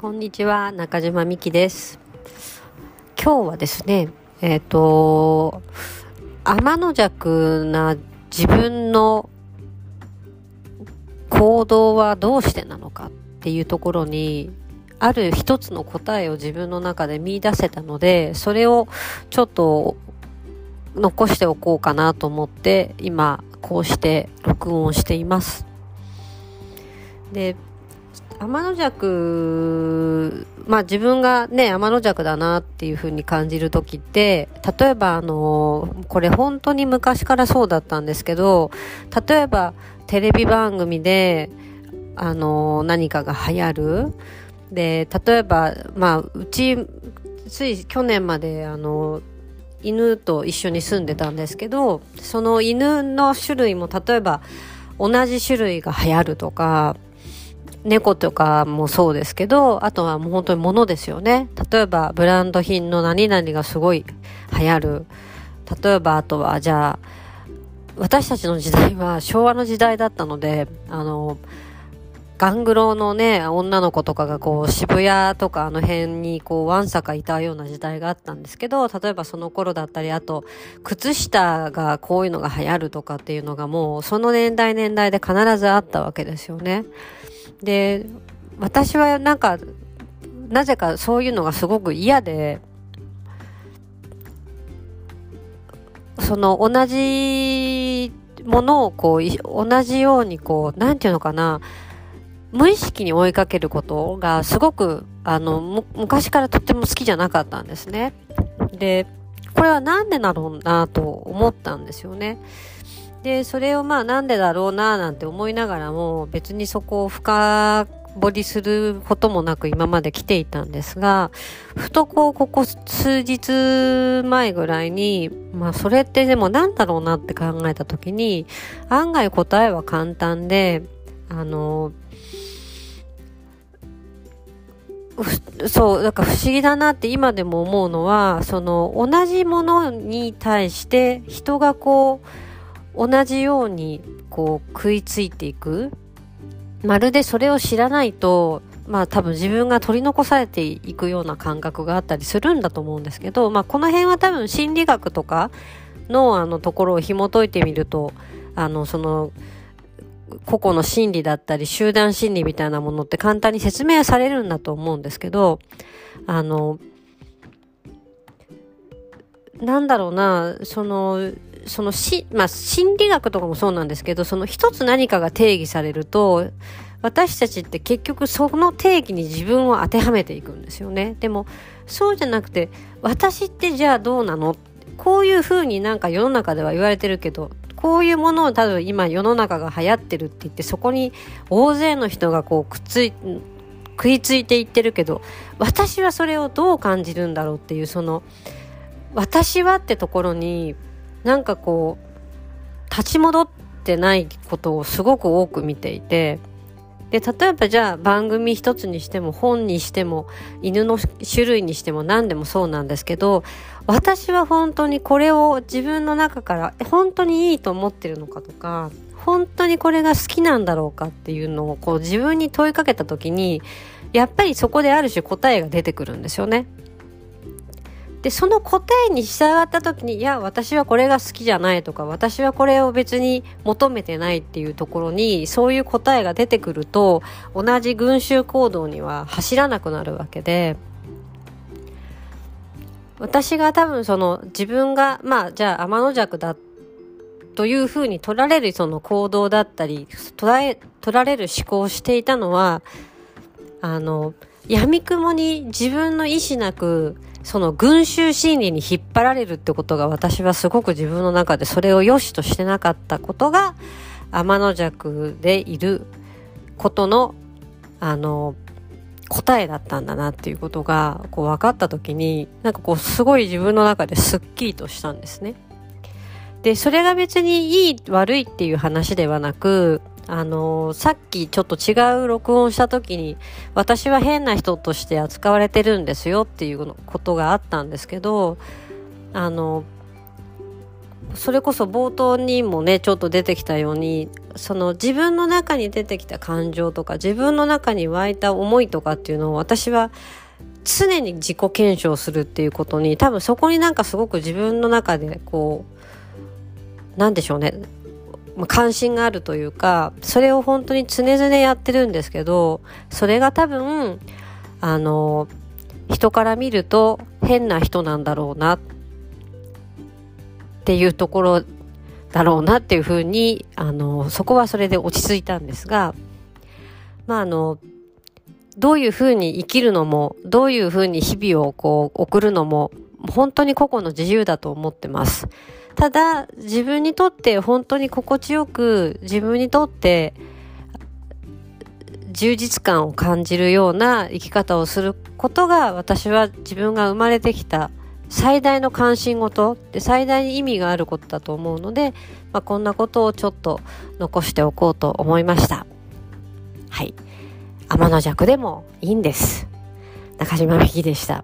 こんにちは、中島美希です。今日はですね、えっ、と、天の弱な自分の行動はどうしてなのかっていうところに、ある一つの答えを自分の中で見出せたので、それをちょっと残しておこうかなと思って、今、こうして録音しています。で、天の弱、まあ自分がね、天の弱だなっていうふうに感じるときって、例えばあの、これ本当に昔からそうだったんですけど、例えばテレビ番組で、あの、何かが流行る。で、例えば、まあ、うち、つい去年まであの、犬と一緒に住んでたんですけど、その犬の種類も例えば同じ種類が流行るとか、猫とかもそうですけど、あとはもう本当に物ですよね。例えばブランド品の何々がすごい流行る。例えばあとはじゃあ、私たちの時代は昭和の時代だったので、あの、ガングロのね、女の子とかがこう渋谷とかあの辺にこうワンサかいたような時代があったんですけど、例えばその頃だったり、あと、靴下がこういうのが流行るとかっていうのがもうその年代年代で必ずあったわけですよね。で、私はなんか、なぜかそういうのがすごく嫌で、その同じものをこう、同じようにこう、なんていうのかな、無意識に追いかけることがすごく、あの、昔からとっても好きじゃなかったんですね。で、これはなんでだろうなと思ったんですよね。で、それをまあなんでだろうななんて思いながらも別にそこを深掘りすることもなく今まで来ていたんですが、ふとこうここ数日前ぐらいに、まあそれってでもなんだろうなって考えた時に案外答えは簡単で、あの、そう、だか不思議だなって今でも思うのは、その同じものに対して人がこう、同じようにこう食いついていく。まるでそれを知らないと、まあ多分自分が取り残されていくような感覚があったりするんだと思うんですけど、まあこの辺は多分心理学とかのあのところを紐解いてみると、あのその、個々の心理だったり集団心理みたいなものって簡単に説明されるんだと思うんですけど、あの、なんだろうな、その、そのし、まあ、心理学とかもそうなんですけど、その一つ何かが定義されると、私たちって結局その定義に自分を当てはめていくんですよね。でも、そうじゃなくて、私ってじゃあどうなの？こういうふうになんか世の中では言われてるけど、こういうものを多分今世の中が流行ってるって言って、そこに大勢の人がこうくっつい、食いついていってるけど、私はそれをどう感じるんだろうっていう、その、私はってところに、なんかこう、立ち戻ってないことをすごく多く見ていて、で、例えばじゃあ番組一つにしても本にしても犬の種類にしても何でもそうなんですけど、私は本当にこれを自分の中から本当にいいと思ってるのかとか、本当にこれが好きなんだろうかっていうのをこう自分に問いかけた時に、やっぱりそこである種答えが出てくるんですよね。で、その答えに従った時に、いや、私はこれが好きじゃないとか、私はこれを別に求めてないっていうところに、そういう答えが出てくると、同じ群衆行動には走らなくなるわけで、私が多分その自分が、まあ、じゃあ天の弱だというふうに取られるその行動だったり、捉え、取られる思考をしていたのは、あの、闇雲に自分の意志なく、その群衆心理に引っ張られるってことが私はすごく自分の中でそれを良しとしてなかったことが天の弱でいることのあの答えだったんだなっていうことがこう分かった時になんかこうすごい自分の中ですっきりとしたんですね。で、それが別にいい悪いっていう話ではなくあのさっきちょっと違う録音した時に私は変な人として扱われてるんですよっていうことがあったんですけどあのそれこそ冒頭にもねちょっと出てきたようにその自分の中に出てきた感情とか自分の中に湧いた思いとかっていうのを私は常に自己検証するっていうことに多分そこになんかすごく自分の中でこうなんでしょうねまあ関心があるというかそれを本当に常々やってるんですけどそれが多分あの人から見ると変な人なんだろうなっていうところだろうなっていうふうにあのそこはそれで落ち着いたんですがまああのどういうふうに生きるのもどういうふうに日々をこう送るのも本当に個々の自由だと思ってます。ただ自分にとって本当に心地よく自分にとって充実感を感じるような生き方をすることが私は自分が生まれてきた最大の関心事で最大に意味があることだと思うので、まあ、こんなことをちょっと残しておこうと思いましたはい天の弱でもいいんです中島美紀でした。